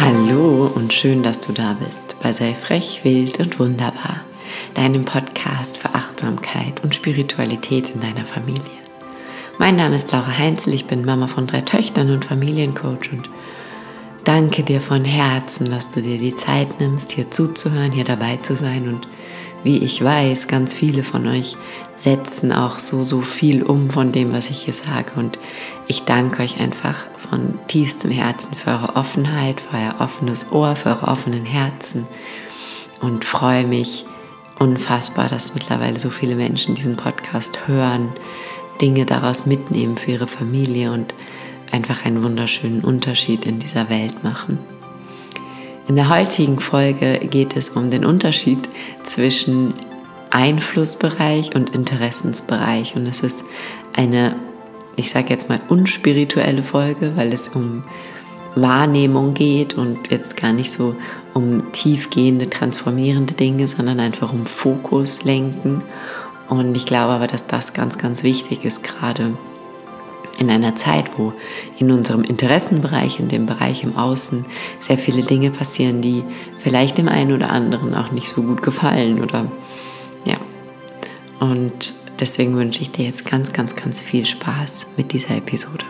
Hallo und schön, dass du da bist bei Sei frech, wild und wunderbar, deinem Podcast für Achtsamkeit und Spiritualität in deiner Familie. Mein Name ist Laura Heinzel, ich bin Mama von drei Töchtern und Familiencoach und danke dir von Herzen, dass du dir die Zeit nimmst, hier zuzuhören, hier dabei zu sein und wie ich weiß, ganz viele von euch setzen auch so, so viel um von dem, was ich hier sage. Und ich danke euch einfach von tiefstem Herzen für eure Offenheit, für euer offenes Ohr, für eure offenen Herzen und freue mich unfassbar, dass mittlerweile so viele Menschen diesen Podcast hören, Dinge daraus mitnehmen für ihre Familie und einfach einen wunderschönen Unterschied in dieser Welt machen. In der heutigen Folge geht es um den Unterschied zwischen Einflussbereich und Interessensbereich. Und es ist eine, ich sage jetzt mal, unspirituelle Folge, weil es um Wahrnehmung geht und jetzt gar nicht so um tiefgehende, transformierende Dinge, sondern einfach um Fokus lenken. Und ich glaube aber, dass das ganz, ganz wichtig ist, gerade in einer Zeit, wo in unserem Interessenbereich, in dem Bereich im Außen, sehr viele Dinge passieren, die vielleicht dem einen oder anderen auch nicht so gut gefallen oder ja. Und deswegen wünsche ich dir jetzt ganz, ganz, ganz viel Spaß mit dieser Episode.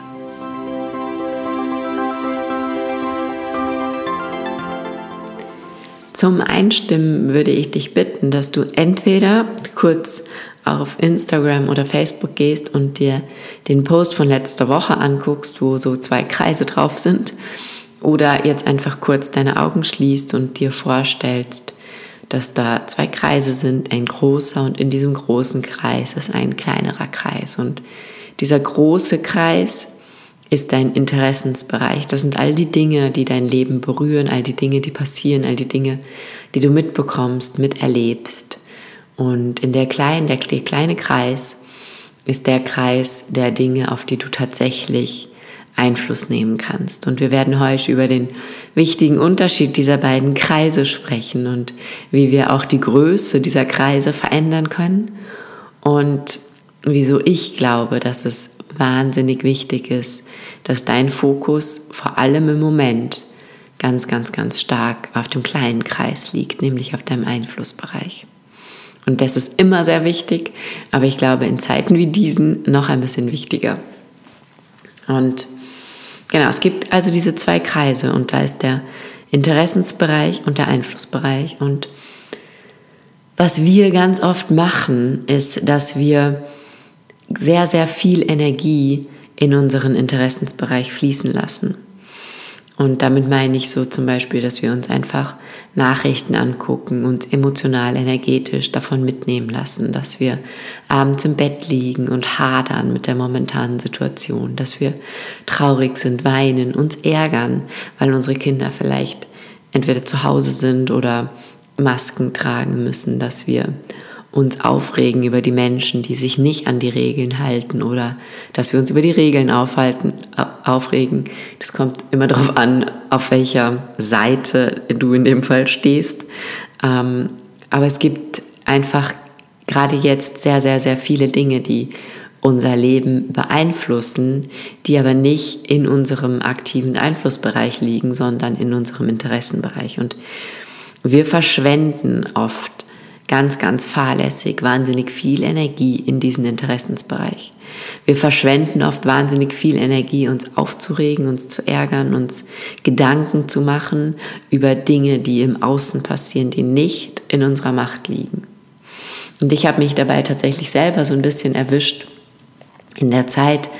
Zum Einstimmen würde ich dich bitten, dass du entweder kurz auf Instagram oder Facebook gehst und dir den Post von letzter Woche anguckst, wo so zwei Kreise drauf sind, oder jetzt einfach kurz deine Augen schließt und dir vorstellst, dass da zwei Kreise sind, ein großer und in diesem großen Kreis ist ein kleinerer Kreis. Und dieser große Kreis ist dein Interessensbereich. Das sind all die Dinge, die dein Leben berühren, all die Dinge, die passieren, all die Dinge, die du mitbekommst, miterlebst. Und in der kleinen, der, kleine Kreis ist der Kreis der Dinge, auf die du tatsächlich Einfluss nehmen kannst. Und wir werden heute über den wichtigen Unterschied dieser beiden Kreise sprechen und wie wir auch die Größe dieser Kreise verändern können und wieso ich glaube, dass es wahnsinnig wichtig ist, dass dein Fokus vor allem im Moment ganz, ganz, ganz stark auf dem kleinen Kreis liegt, nämlich auf deinem Einflussbereich. Und das ist immer sehr wichtig, aber ich glaube in Zeiten wie diesen noch ein bisschen wichtiger. Und genau, es gibt also diese zwei Kreise und da ist der Interessensbereich und der Einflussbereich. Und was wir ganz oft machen, ist, dass wir sehr, sehr viel Energie in unseren Interessensbereich fließen lassen. Und damit meine ich so zum Beispiel, dass wir uns einfach Nachrichten angucken, uns emotional, energetisch davon mitnehmen lassen, dass wir abends im Bett liegen und hadern mit der momentanen Situation, dass wir traurig sind, weinen, uns ärgern, weil unsere Kinder vielleicht entweder zu Hause sind oder Masken tragen müssen, dass wir uns aufregen über die Menschen, die sich nicht an die Regeln halten oder dass wir uns über die Regeln aufhalten, aufregen. Das kommt immer darauf an, auf welcher Seite du in dem Fall stehst. Ähm, aber es gibt einfach gerade jetzt sehr, sehr, sehr viele Dinge, die unser Leben beeinflussen, die aber nicht in unserem aktiven Einflussbereich liegen, sondern in unserem Interessenbereich. Und wir verschwenden oft ganz, ganz fahrlässig, wahnsinnig viel Energie in diesen Interessensbereich. Wir verschwenden oft wahnsinnig viel Energie, uns aufzuregen, uns zu ärgern, uns Gedanken zu machen über Dinge, die im Außen passieren, die nicht in unserer Macht liegen. Und ich habe mich dabei tatsächlich selber so ein bisschen erwischt in der Zeit.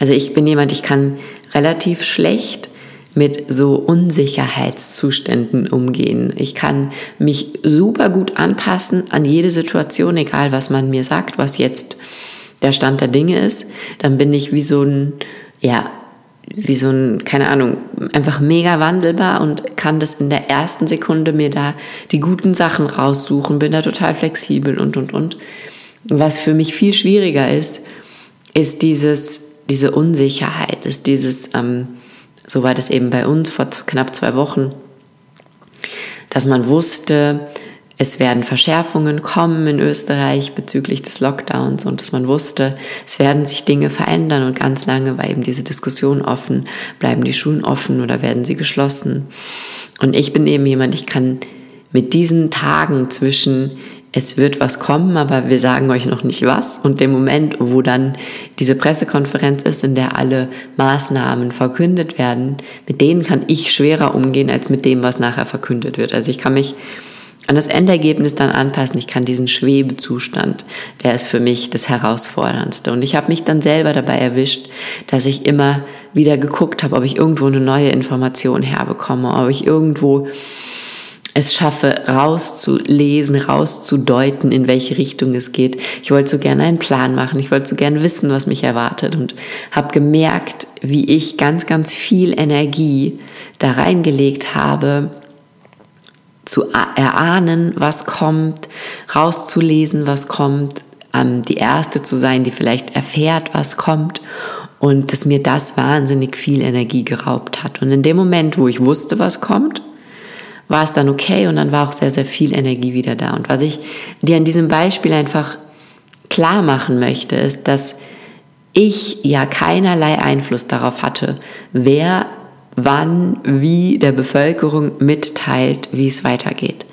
Also ich bin jemand, ich kann relativ schlecht mit so Unsicherheitszuständen umgehen. Ich kann mich super gut anpassen an jede Situation, egal was man mir sagt, was jetzt der Stand der Dinge ist. Dann bin ich wie so ein, ja, wie so ein, keine Ahnung, einfach mega wandelbar und kann das in der ersten Sekunde mir da die guten Sachen raussuchen, bin da total flexibel und, und, und. Was für mich viel schwieriger ist, ist dieses, diese Unsicherheit, ist dieses, ähm, so war das eben bei uns vor knapp zwei Wochen, dass man wusste, es werden Verschärfungen kommen in Österreich bezüglich des Lockdowns und dass man wusste, es werden sich Dinge verändern und ganz lange war eben diese Diskussion offen, bleiben die Schulen offen oder werden sie geschlossen. Und ich bin eben jemand, ich kann mit diesen Tagen zwischen es wird was kommen, aber wir sagen euch noch nicht was. Und dem Moment, wo dann diese Pressekonferenz ist, in der alle Maßnahmen verkündet werden, mit denen kann ich schwerer umgehen als mit dem, was nachher verkündet wird. Also ich kann mich an das Endergebnis dann anpassen. Ich kann diesen Schwebezustand, der ist für mich das Herausforderndste. Und ich habe mich dann selber dabei erwischt, dass ich immer wieder geguckt habe, ob ich irgendwo eine neue Information herbekomme, ob ich irgendwo es schaffe, rauszulesen, rauszudeuten, in welche Richtung es geht. Ich wollte so gerne einen Plan machen, ich wollte so gerne wissen, was mich erwartet und habe gemerkt, wie ich ganz, ganz viel Energie da reingelegt habe, zu erahnen, was kommt, rauszulesen, was kommt, ähm, die Erste zu sein, die vielleicht erfährt, was kommt und dass mir das wahnsinnig viel Energie geraubt hat. Und in dem Moment, wo ich wusste, was kommt, war es dann okay und dann war auch sehr, sehr viel Energie wieder da. Und was ich dir an diesem Beispiel einfach klar machen möchte, ist, dass ich ja keinerlei Einfluss darauf hatte, wer wann, wie der Bevölkerung mitteilt, wie es weitergeht.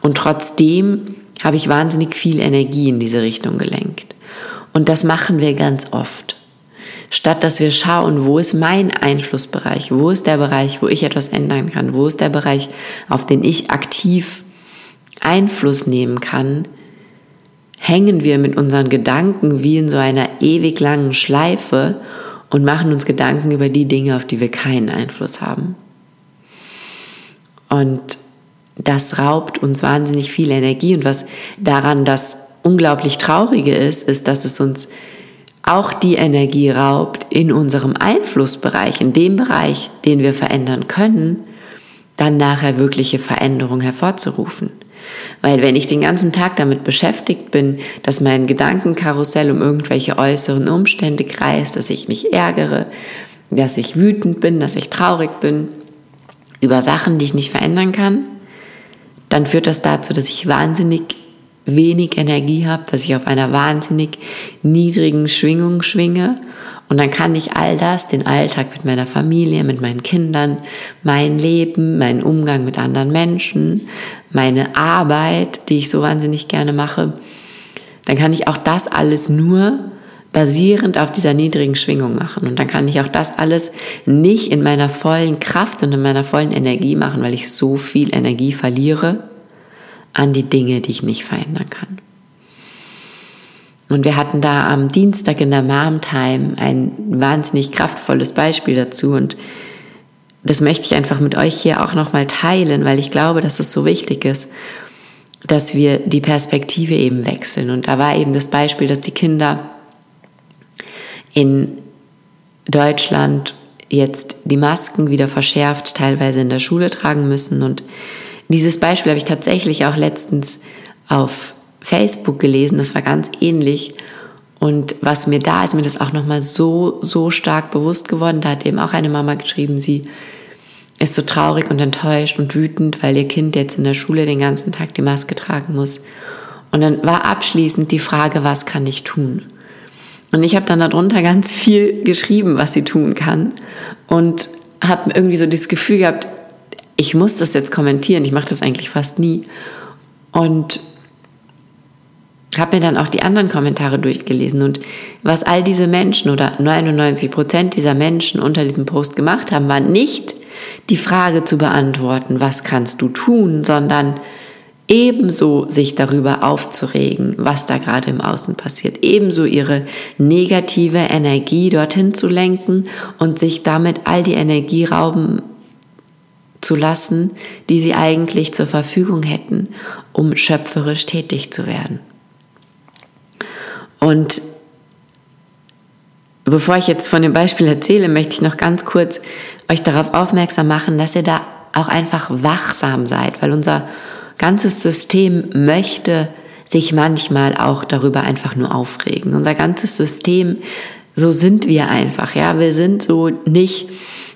Und trotzdem habe ich wahnsinnig viel Energie in diese Richtung gelenkt. Und das machen wir ganz oft. Statt dass wir schauen, wo ist mein Einflussbereich, wo ist der Bereich, wo ich etwas ändern kann, wo ist der Bereich, auf den ich aktiv Einfluss nehmen kann, hängen wir mit unseren Gedanken wie in so einer ewig langen Schleife und machen uns Gedanken über die Dinge, auf die wir keinen Einfluss haben. Und das raubt uns wahnsinnig viel Energie. Und was daran das unglaublich Traurige ist, ist, dass es uns auch die Energie raubt in unserem Einflussbereich, in dem Bereich, den wir verändern können, dann nachher wirkliche Veränderung hervorzurufen. Weil wenn ich den ganzen Tag damit beschäftigt bin, dass mein Gedankenkarussell um irgendwelche äußeren Umstände kreist, dass ich mich ärgere, dass ich wütend bin, dass ich traurig bin über Sachen, die ich nicht verändern kann, dann führt das dazu, dass ich wahnsinnig wenig Energie habe, dass ich auf einer wahnsinnig niedrigen Schwingung schwinge und dann kann ich all das, den Alltag mit meiner Familie, mit meinen Kindern, mein Leben, meinen Umgang mit anderen Menschen, meine Arbeit, die ich so wahnsinnig gerne mache, dann kann ich auch das alles nur basierend auf dieser niedrigen Schwingung machen. Und dann kann ich auch das alles nicht in meiner vollen Kraft und in meiner vollen Energie machen, weil ich so viel Energie verliere an die Dinge, die ich nicht verändern kann. Und wir hatten da am Dienstag in der Mom Time ein wahnsinnig kraftvolles Beispiel dazu und das möchte ich einfach mit euch hier auch nochmal teilen, weil ich glaube, dass es so wichtig ist, dass wir die Perspektive eben wechseln. Und da war eben das Beispiel, dass die Kinder in Deutschland jetzt die Masken wieder verschärft, teilweise in der Schule tragen müssen. Und dieses Beispiel habe ich tatsächlich auch letztens auf Facebook gelesen, das war ganz ähnlich. Und was mir da ist, mir das auch nochmal so, so stark bewusst geworden. Da hat eben auch eine Mama geschrieben, sie ist so traurig und enttäuscht und wütend, weil ihr Kind jetzt in der Schule den ganzen Tag die Maske tragen muss. Und dann war abschließend die Frage, was kann ich tun? Und ich habe dann darunter ganz viel geschrieben, was sie tun kann. Und habe irgendwie so das Gefühl gehabt, ich muss das jetzt kommentieren. Ich mache das eigentlich fast nie. Und habe mir dann auch die anderen Kommentare durchgelesen und was all diese Menschen oder 99 Prozent dieser Menschen unter diesem Post gemacht haben, war nicht die Frage zu beantworten, was kannst du tun, sondern ebenso sich darüber aufzuregen, was da gerade im Außen passiert, ebenso ihre negative Energie dorthin zu lenken und sich damit all die Energie rauben zu lassen, die sie eigentlich zur Verfügung hätten, um schöpferisch tätig zu werden. Und bevor ich jetzt von dem Beispiel erzähle, möchte ich noch ganz kurz euch darauf aufmerksam machen, dass ihr da auch einfach wachsam seid, weil unser ganzes System möchte sich manchmal auch darüber einfach nur aufregen. Unser ganzes System, so sind wir einfach, ja, wir sind so nicht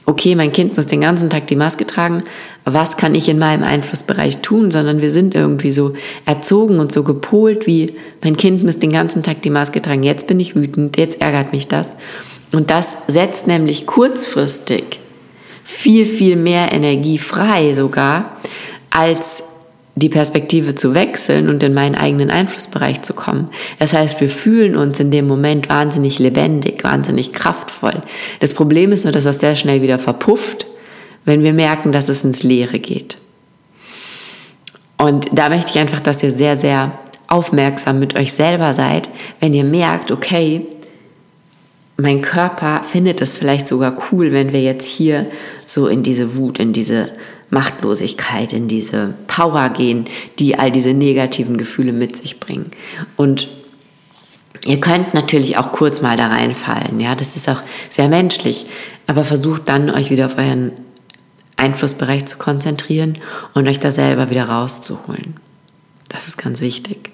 okay, mein Kind muss den ganzen Tag die Maske tragen, was kann ich in meinem Einflussbereich tun, sondern wir sind irgendwie so erzogen und so gepolt wie, mein Kind muss den ganzen Tag die Maske tragen, jetzt bin ich wütend, jetzt ärgert mich das. Und das setzt nämlich kurzfristig viel, viel mehr Energie frei sogar, als die Perspektive zu wechseln und in meinen eigenen Einflussbereich zu kommen. Das heißt, wir fühlen uns in dem Moment wahnsinnig lebendig, wahnsinnig kraftvoll. Das Problem ist nur, dass das sehr schnell wieder verpufft, wenn wir merken, dass es ins Leere geht. Und da möchte ich einfach, dass ihr sehr, sehr aufmerksam mit euch selber seid, wenn ihr merkt, okay, mein Körper findet es vielleicht sogar cool, wenn wir jetzt hier so in diese Wut, in diese Machtlosigkeit, in diese Power gehen, die all diese negativen Gefühle mit sich bringen. Und ihr könnt natürlich auch kurz mal da reinfallen, ja, das ist auch sehr menschlich, aber versucht dann euch wieder auf euren Einflussbereich zu konzentrieren und euch da selber wieder rauszuholen. Das ist ganz wichtig.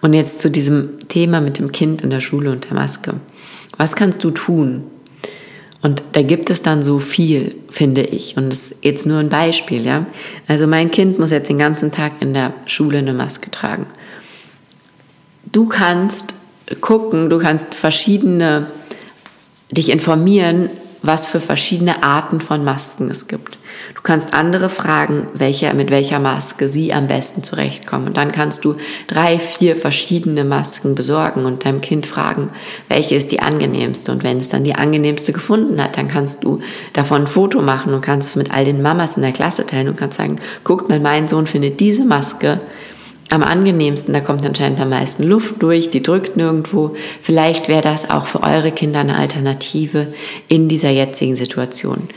Und jetzt zu diesem Thema mit dem Kind in der Schule und der Maske. Was kannst du tun, und da gibt es dann so viel, finde ich. Und das ist jetzt nur ein Beispiel, ja. Also mein Kind muss jetzt den ganzen Tag in der Schule eine Maske tragen. Du kannst gucken, du kannst verschiedene, dich informieren, was für verschiedene Arten von Masken es gibt. Du kannst andere fragen, welche, mit welcher Maske sie am besten zurechtkommen. Und dann kannst du drei, vier verschiedene Masken besorgen und deinem Kind fragen, welche ist die angenehmste. Und wenn es dann die angenehmste gefunden hat, dann kannst du davon ein Foto machen und kannst es mit all den Mamas in der Klasse teilen und kannst sagen, guckt mal, mein Sohn findet diese Maske am angenehmsten, da kommt anscheinend am meisten Luft durch, die drückt nirgendwo. Vielleicht wäre das auch für eure Kinder eine Alternative in dieser jetzigen Situation.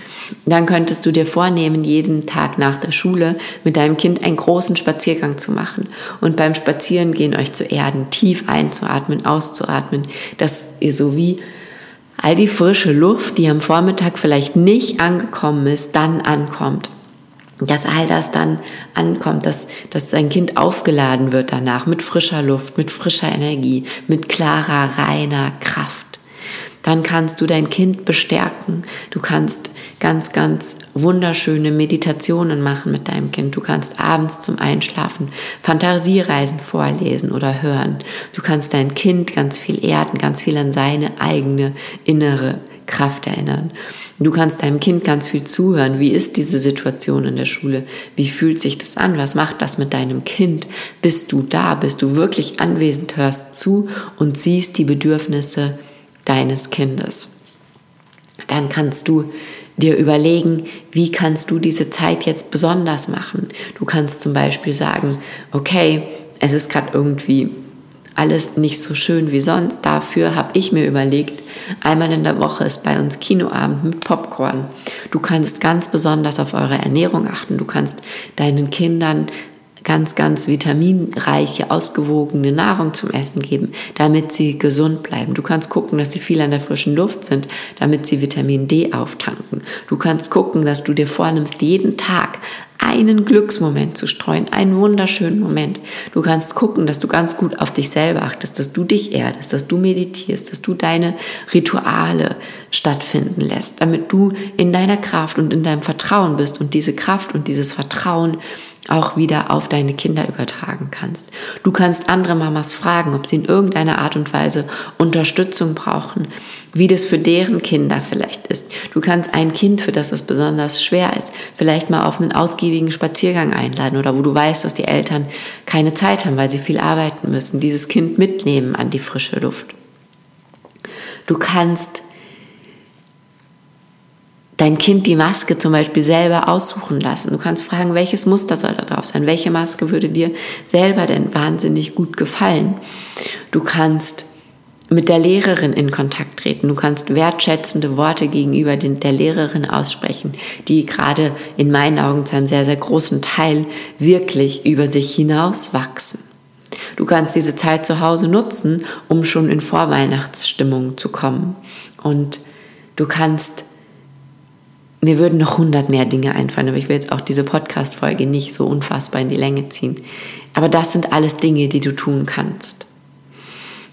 Dann könntest du dir vornehmen, jeden Tag nach der Schule mit deinem Kind einen großen Spaziergang zu machen und beim Spazierengehen euch zu erden, tief einzuatmen, auszuatmen, dass ihr so wie all die frische Luft, die am Vormittag vielleicht nicht angekommen ist, dann ankommt dass all das dann ankommt, dass, dass dein Kind aufgeladen wird danach mit frischer Luft, mit frischer Energie, mit klarer, reiner Kraft. Dann kannst du dein Kind bestärken. Du kannst ganz, ganz wunderschöne Meditationen machen mit deinem Kind. Du kannst abends zum Einschlafen Fantasiereisen vorlesen oder hören. Du kannst dein Kind ganz viel erden, ganz viel an seine eigene innere Kraft erinnern. Du kannst deinem Kind ganz viel zuhören. Wie ist diese Situation in der Schule? Wie fühlt sich das an? Was macht das mit deinem Kind? Bist du da? Bist du wirklich anwesend? Hörst zu und siehst die Bedürfnisse deines Kindes. Dann kannst du dir überlegen, wie kannst du diese Zeit jetzt besonders machen. Du kannst zum Beispiel sagen, okay, es ist gerade irgendwie alles nicht so schön wie sonst. Dafür habe ich mir überlegt, einmal in der Woche ist bei uns Kinoabend mit Popcorn. Du kannst ganz besonders auf eure Ernährung achten. Du kannst deinen Kindern ganz, ganz vitaminreiche, ausgewogene Nahrung zum Essen geben, damit sie gesund bleiben. Du kannst gucken, dass sie viel an der frischen Luft sind, damit sie Vitamin D auftanken. Du kannst gucken, dass du dir vornimmst, jeden Tag einen Glücksmoment zu streuen, einen wunderschönen Moment. Du kannst gucken, dass du ganz gut auf dich selber achtest, dass du dich erdest, dass du meditierst, dass du deine Rituale stattfinden lässt, damit du in deiner Kraft und in deinem Vertrauen bist und diese Kraft und dieses Vertrauen auch wieder auf deine Kinder übertragen kannst. Du kannst andere Mamas fragen, ob sie in irgendeiner Art und Weise Unterstützung brauchen, wie das für deren Kinder vielleicht ist. Du kannst ein Kind, für das es besonders schwer ist, vielleicht mal auf einen ausgiebigen Spaziergang einladen oder wo du weißt, dass die Eltern keine Zeit haben, weil sie viel arbeiten müssen, dieses Kind mitnehmen an die frische Luft. Du kannst dein Kind die Maske zum Beispiel selber aussuchen lassen. Du kannst fragen, welches Muster soll da drauf sein? Welche Maske würde dir selber denn wahnsinnig gut gefallen? Du kannst mit der Lehrerin in Kontakt treten. Du kannst wertschätzende Worte gegenüber den, der Lehrerin aussprechen, die gerade in meinen Augen zu einem sehr, sehr großen Teil wirklich über sich hinaus wachsen. Du kannst diese Zeit zu Hause nutzen, um schon in Vorweihnachtsstimmung zu kommen. Und du kannst mir würden noch hundert mehr Dinge einfallen, aber ich will jetzt auch diese Podcast-Folge nicht so unfassbar in die Länge ziehen. Aber das sind alles Dinge, die du tun kannst.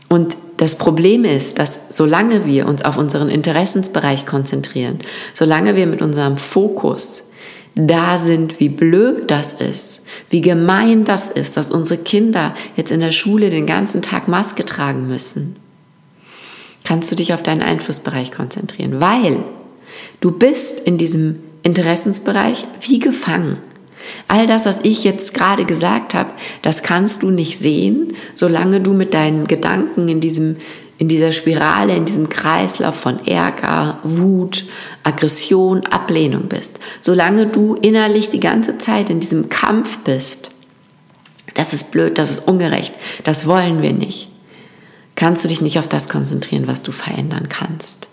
Und das Problem ist, dass solange wir uns auf unseren Interessensbereich konzentrieren, solange wir mit unserem Fokus da sind, wie blöd das ist, wie gemein das ist, dass unsere Kinder jetzt in der Schule den ganzen Tag Maske tragen müssen, kannst du dich auf deinen Einflussbereich konzentrieren, weil du bist in diesem Interessensbereich wie gefangen. All das, was ich jetzt gerade gesagt habe, das kannst du nicht sehen, solange du mit deinen Gedanken in diesem in dieser Spirale, in diesem Kreislauf von Ärger, Wut, Aggression, Ablehnung bist. Solange du innerlich die ganze Zeit in diesem Kampf bist, das ist blöd, das ist ungerecht, das wollen wir nicht, kannst du dich nicht auf das konzentrieren, was du verändern kannst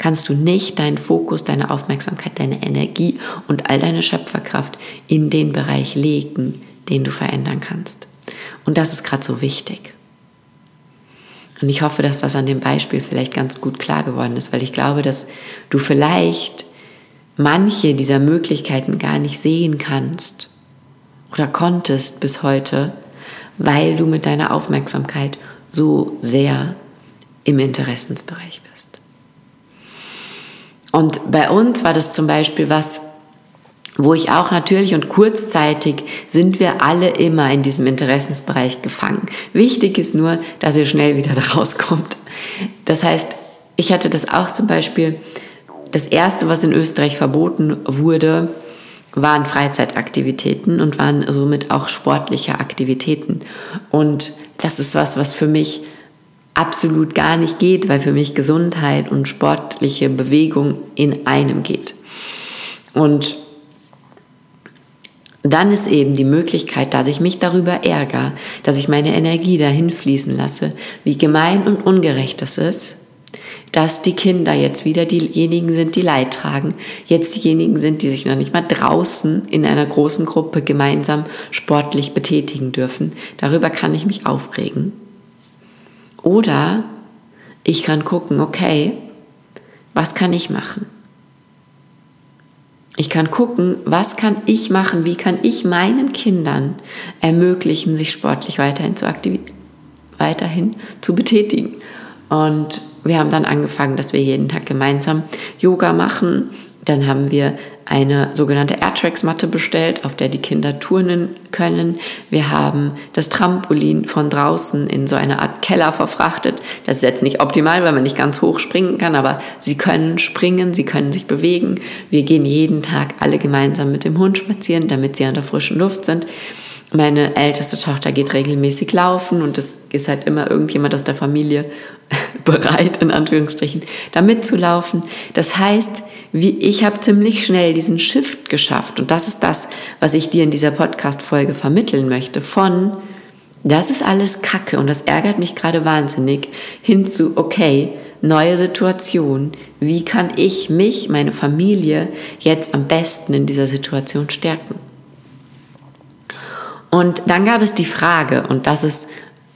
kannst du nicht deinen Fokus, deine Aufmerksamkeit, deine Energie und all deine Schöpferkraft in den Bereich legen, den du verändern kannst. Und das ist gerade so wichtig. Und ich hoffe, dass das an dem Beispiel vielleicht ganz gut klar geworden ist, weil ich glaube, dass du vielleicht manche dieser Möglichkeiten gar nicht sehen kannst oder konntest bis heute, weil du mit deiner Aufmerksamkeit so sehr im Interessensbereich bist. Und bei uns war das zum Beispiel was, wo ich auch natürlich und kurzzeitig sind wir alle immer in diesem Interessensbereich gefangen. Wichtig ist nur, dass ihr schnell wieder da rauskommt. Das heißt, ich hatte das auch zum Beispiel, das erste, was in Österreich verboten wurde, waren Freizeitaktivitäten und waren somit auch sportliche Aktivitäten. Und das ist was, was für mich absolut gar nicht geht, weil für mich Gesundheit und sportliche Bewegung in einem geht. Und dann ist eben die Möglichkeit, dass ich mich darüber ärgere, dass ich meine Energie dahin fließen lasse, wie gemein und ungerecht es ist, dass die Kinder jetzt wieder diejenigen sind, die Leid tragen, jetzt diejenigen sind, die sich noch nicht mal draußen in einer großen Gruppe gemeinsam sportlich betätigen dürfen. Darüber kann ich mich aufregen. Oder ich kann gucken, okay, was kann ich machen? Ich kann gucken, was kann ich machen, wie kann ich meinen Kindern ermöglichen, sich sportlich weiterhin zu, weiterhin zu betätigen. Und wir haben dann angefangen, dass wir jeden Tag gemeinsam Yoga machen. Dann haben wir eine sogenannte Airtrax-Matte bestellt, auf der die Kinder turnen können. Wir haben das Trampolin von draußen in so eine Art Keller verfrachtet. Das ist jetzt nicht optimal, weil man nicht ganz hoch springen kann, aber sie können springen, sie können sich bewegen. Wir gehen jeden Tag alle gemeinsam mit dem Hund spazieren, damit sie an der frischen Luft sind. Meine älteste Tochter geht regelmäßig laufen und es ist halt immer irgendjemand aus der Familie bereit, in Anführungsstrichen, da mitzulaufen. Das heißt, wie, ich habe ziemlich schnell diesen Shift geschafft. Und das ist das, was ich dir in dieser Podcast-Folge vermitteln möchte. Von das ist alles Kacke. Und das ärgert mich gerade wahnsinnig. Hin zu okay, neue Situation, wie kann ich mich, meine Familie jetzt am besten in dieser Situation stärken? Und dann gab es die Frage und das ist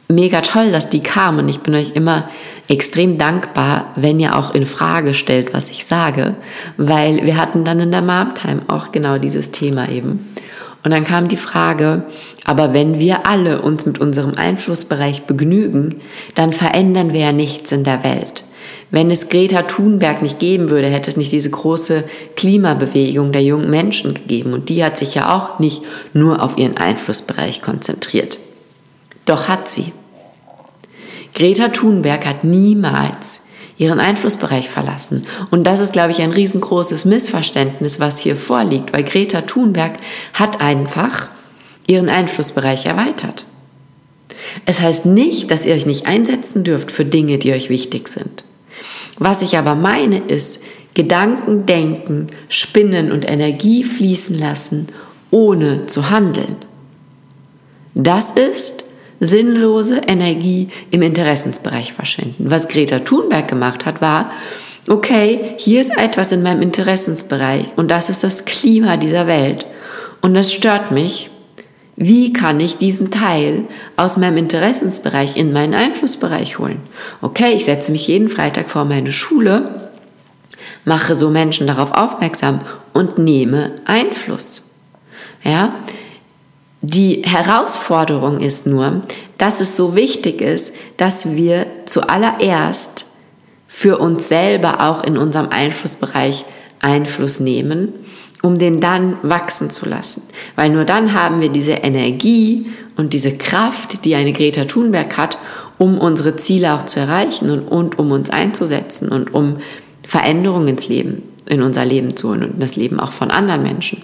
mega toll, dass die kam und ich bin euch immer extrem dankbar, wenn ihr auch in Frage stellt, was ich sage, weil wir hatten dann in der Mom-Time auch genau dieses Thema eben. Und dann kam die Frage, aber wenn wir alle uns mit unserem Einflussbereich begnügen, dann verändern wir ja nichts in der Welt. Wenn es Greta Thunberg nicht geben würde, hätte es nicht diese große Klimabewegung der jungen Menschen gegeben. Und die hat sich ja auch nicht nur auf ihren Einflussbereich konzentriert. Doch hat sie. Greta Thunberg hat niemals ihren Einflussbereich verlassen. Und das ist, glaube ich, ein riesengroßes Missverständnis, was hier vorliegt, weil Greta Thunberg hat einfach ihren Einflussbereich erweitert. Es heißt nicht, dass ihr euch nicht einsetzen dürft für Dinge, die euch wichtig sind. Was ich aber meine, ist Gedanken denken, spinnen und Energie fließen lassen, ohne zu handeln. Das ist sinnlose Energie im Interessensbereich verschwenden. Was Greta Thunberg gemacht hat, war, okay, hier ist etwas in meinem Interessensbereich und das ist das Klima dieser Welt und das stört mich. Wie kann ich diesen Teil aus meinem Interessensbereich in meinen Einflussbereich holen? Okay, ich setze mich jeden Freitag vor meine Schule, mache so Menschen darauf aufmerksam und nehme Einfluss. Ja, Die Herausforderung ist nur, dass es so wichtig ist, dass wir zuallererst für uns selber auch in unserem Einflussbereich Einfluss nehmen, um den dann wachsen zu lassen. Weil nur dann haben wir diese Energie und diese Kraft, die eine Greta Thunberg hat, um unsere Ziele auch zu erreichen und, und um uns einzusetzen und um Veränderungen ins Leben, in unser Leben zu holen und das Leben auch von anderen Menschen.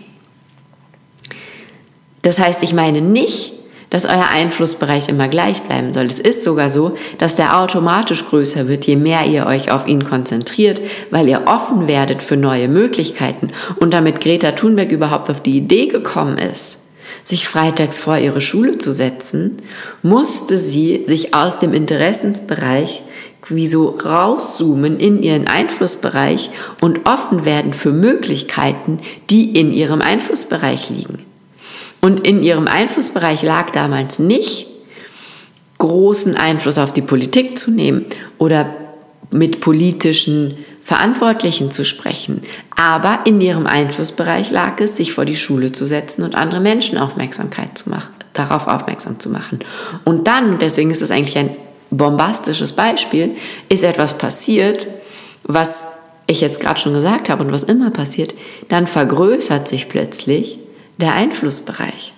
Das heißt, ich meine nicht, dass euer Einflussbereich immer gleich bleiben soll. Es ist sogar so, dass der automatisch größer wird, je mehr ihr euch auf ihn konzentriert, weil ihr offen werdet für neue Möglichkeiten. Und damit Greta Thunberg überhaupt auf die Idee gekommen ist, sich freitags vor ihre Schule zu setzen, musste sie sich aus dem Interessensbereich wie so rauszoomen in ihren Einflussbereich und offen werden für Möglichkeiten, die in ihrem Einflussbereich liegen. Und in ihrem Einflussbereich lag damals nicht, großen Einfluss auf die Politik zu nehmen oder mit politischen Verantwortlichen zu sprechen. Aber in ihrem Einflussbereich lag es, sich vor die Schule zu setzen und andere Menschen Aufmerksamkeit zu machen, darauf aufmerksam zu machen. Und dann, deswegen ist es eigentlich ein bombastisches Beispiel, ist etwas passiert, was ich jetzt gerade schon gesagt habe und was immer passiert, dann vergrößert sich plötzlich der Einflussbereich.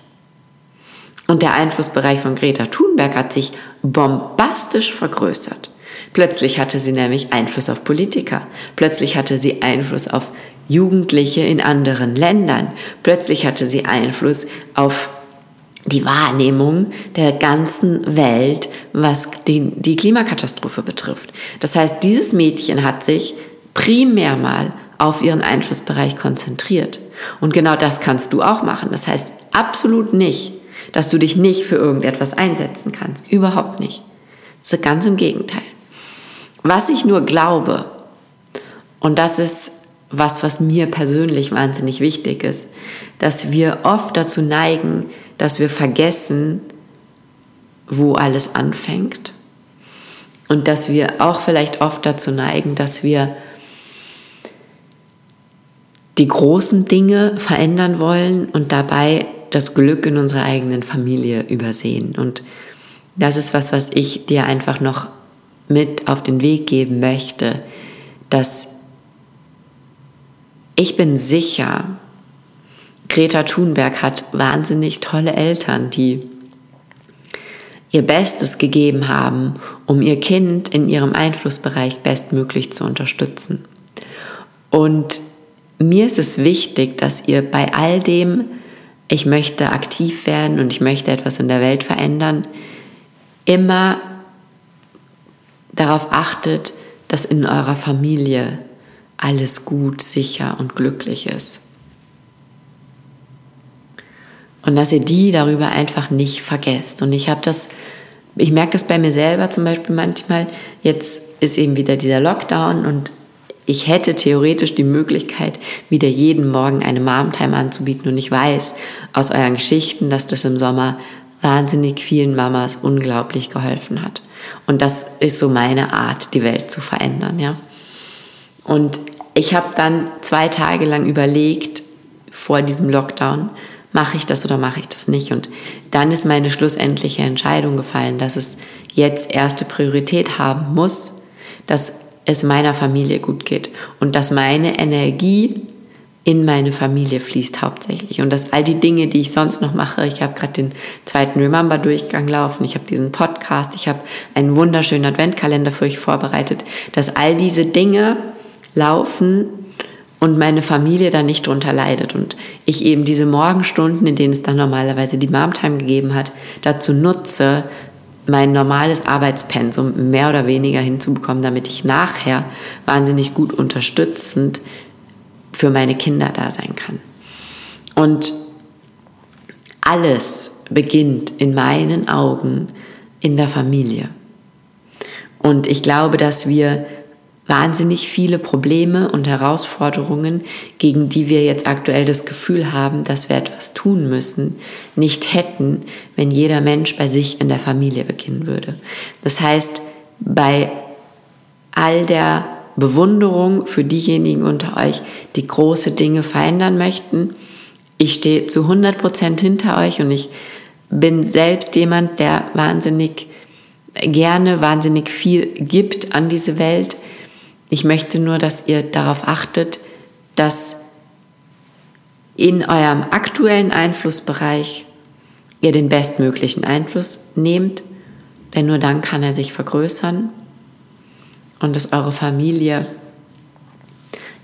Und der Einflussbereich von Greta Thunberg hat sich bombastisch vergrößert. Plötzlich hatte sie nämlich Einfluss auf Politiker. Plötzlich hatte sie Einfluss auf Jugendliche in anderen Ländern. Plötzlich hatte sie Einfluss auf die Wahrnehmung der ganzen Welt, was die, die Klimakatastrophe betrifft. Das heißt, dieses Mädchen hat sich primär mal auf ihren Einflussbereich konzentriert. Und genau das kannst du auch machen. Das heißt absolut nicht, dass du dich nicht für irgendetwas einsetzen kannst. Überhaupt nicht. Das ist ganz im Gegenteil. Was ich nur glaube, und das ist was, was mir persönlich wahnsinnig wichtig ist, dass wir oft dazu neigen, dass wir vergessen, wo alles anfängt. Und dass wir auch vielleicht oft dazu neigen, dass wir die großen Dinge verändern wollen und dabei das Glück in unserer eigenen Familie übersehen. Und das ist was, was ich dir einfach noch mit auf den Weg geben möchte, dass ich bin sicher, Greta Thunberg hat wahnsinnig tolle Eltern, die ihr Bestes gegeben haben, um ihr Kind in ihrem Einflussbereich bestmöglich zu unterstützen. Und mir ist es wichtig, dass ihr bei all dem, ich möchte aktiv werden und ich möchte etwas in der Welt verändern, immer darauf achtet, dass in eurer Familie alles gut, sicher und glücklich ist. Und dass ihr die darüber einfach nicht vergesst. Und ich habe das, ich merke das bei mir selber zum Beispiel manchmal. Jetzt ist eben wieder dieser Lockdown und ich hätte theoretisch die Möglichkeit, wieder jeden Morgen eine Mom-Time anzubieten. Und ich weiß aus euren Geschichten, dass das im Sommer wahnsinnig vielen Mamas unglaublich geholfen hat. Und das ist so meine Art, die Welt zu verändern, ja. Und ich habe dann zwei Tage lang überlegt, vor diesem Lockdown, mache ich das oder mache ich das nicht? Und dann ist meine schlussendliche Entscheidung gefallen, dass es jetzt erste Priorität haben muss, dass es meiner Familie gut geht und dass meine Energie in meine Familie fließt hauptsächlich. Und dass all die Dinge, die ich sonst noch mache, ich habe gerade den zweiten Remember-Durchgang laufen, ich habe diesen Podcast, ich habe einen wunderschönen Adventkalender für euch vorbereitet, dass all diese Dinge laufen und meine Familie da nicht drunter leidet und ich eben diese Morgenstunden, in denen es dann normalerweise die Mom-Time gegeben hat, dazu nutze, mein normales Arbeitspensum mehr oder weniger hinzubekommen, damit ich nachher wahnsinnig gut unterstützend für meine Kinder da sein kann. Und alles beginnt in meinen Augen in der Familie. Und ich glaube, dass wir wahnsinnig viele Probleme und Herausforderungen, gegen die wir jetzt aktuell das Gefühl haben, dass wir etwas tun müssen, nicht hätten, wenn jeder Mensch bei sich in der Familie beginnen würde. Das heißt, bei all der Bewunderung für diejenigen unter euch, die große Dinge verändern möchten, ich stehe zu 100 Prozent hinter euch und ich bin selbst jemand, der wahnsinnig gerne, wahnsinnig viel gibt an diese Welt. Ich möchte nur, dass ihr darauf achtet, dass in eurem aktuellen Einflussbereich ihr den bestmöglichen Einfluss nehmt, denn nur dann kann er sich vergrößern und dass eure Familie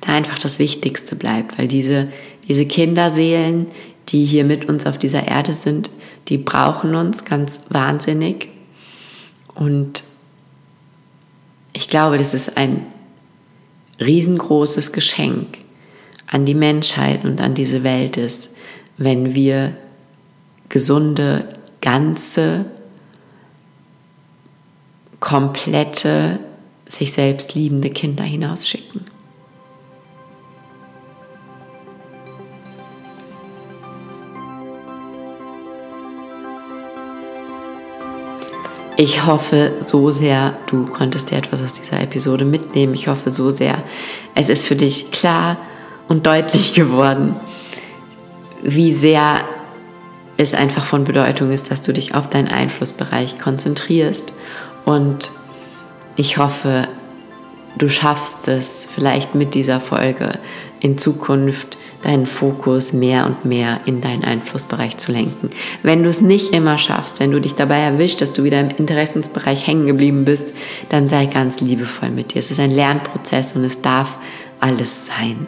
da einfach das Wichtigste bleibt, weil diese, diese Kinderseelen, die hier mit uns auf dieser Erde sind, die brauchen uns ganz wahnsinnig. Und ich glaube, das ist ein riesengroßes Geschenk an die Menschheit und an diese Welt ist, wenn wir gesunde, ganze, komplette, sich selbst liebende Kinder hinausschicken. Ich hoffe so sehr, du konntest dir etwas aus dieser Episode mitnehmen. Ich hoffe so sehr, es ist für dich klar und deutlich geworden, wie sehr es einfach von Bedeutung ist, dass du dich auf deinen Einflussbereich konzentrierst. Und ich hoffe, du schaffst es vielleicht mit dieser Folge in Zukunft deinen Fokus mehr und mehr in deinen Einflussbereich zu lenken. Wenn du es nicht immer schaffst, wenn du dich dabei erwischt, dass du wieder im Interessensbereich hängen geblieben bist, dann sei ganz liebevoll mit dir. Es ist ein Lernprozess und es darf alles sein.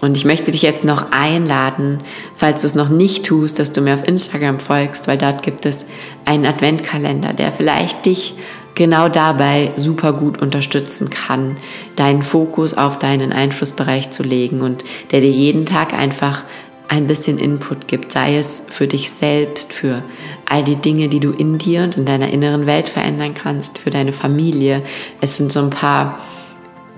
Und ich möchte dich jetzt noch einladen, falls du es noch nicht tust, dass du mir auf Instagram folgst, weil dort gibt es einen Adventkalender, der vielleicht dich genau dabei super gut unterstützen kann, deinen Fokus auf deinen Einflussbereich zu legen und der dir jeden Tag einfach ein bisschen Input gibt, sei es für dich selbst, für all die Dinge, die du in dir und in deiner inneren Welt verändern kannst, für deine Familie. Es sind so ein paar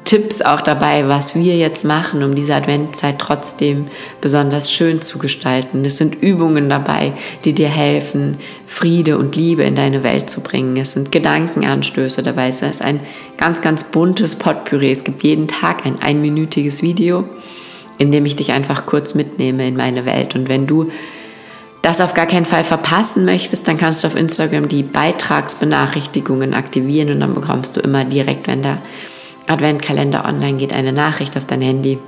Tipps auch dabei, was wir jetzt machen, um diese Adventzeit trotzdem besonders schön zu gestalten. Es sind Übungen dabei, die dir helfen, Friede und Liebe in deine Welt zu bringen. Es sind Gedankenanstöße dabei. Es ist ein ganz, ganz buntes Potpourri. Es gibt jeden Tag ein einminütiges Video, in dem ich dich einfach kurz mitnehme in meine Welt. Und wenn du das auf gar keinen Fall verpassen möchtest, dann kannst du auf Instagram die Beitragsbenachrichtigungen aktivieren und dann bekommst du immer direkt, wenn da Adventkalender online geht eine Nachricht auf dein Handy,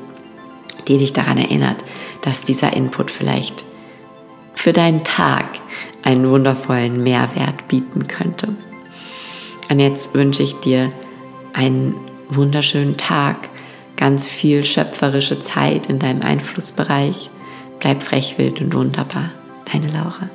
die dich daran erinnert, dass dieser Input vielleicht für deinen Tag einen wundervollen Mehrwert bieten könnte. Und jetzt wünsche ich dir einen wunderschönen Tag, ganz viel schöpferische Zeit in deinem Einflussbereich. Bleib frech, wild und wunderbar. Deine Laura.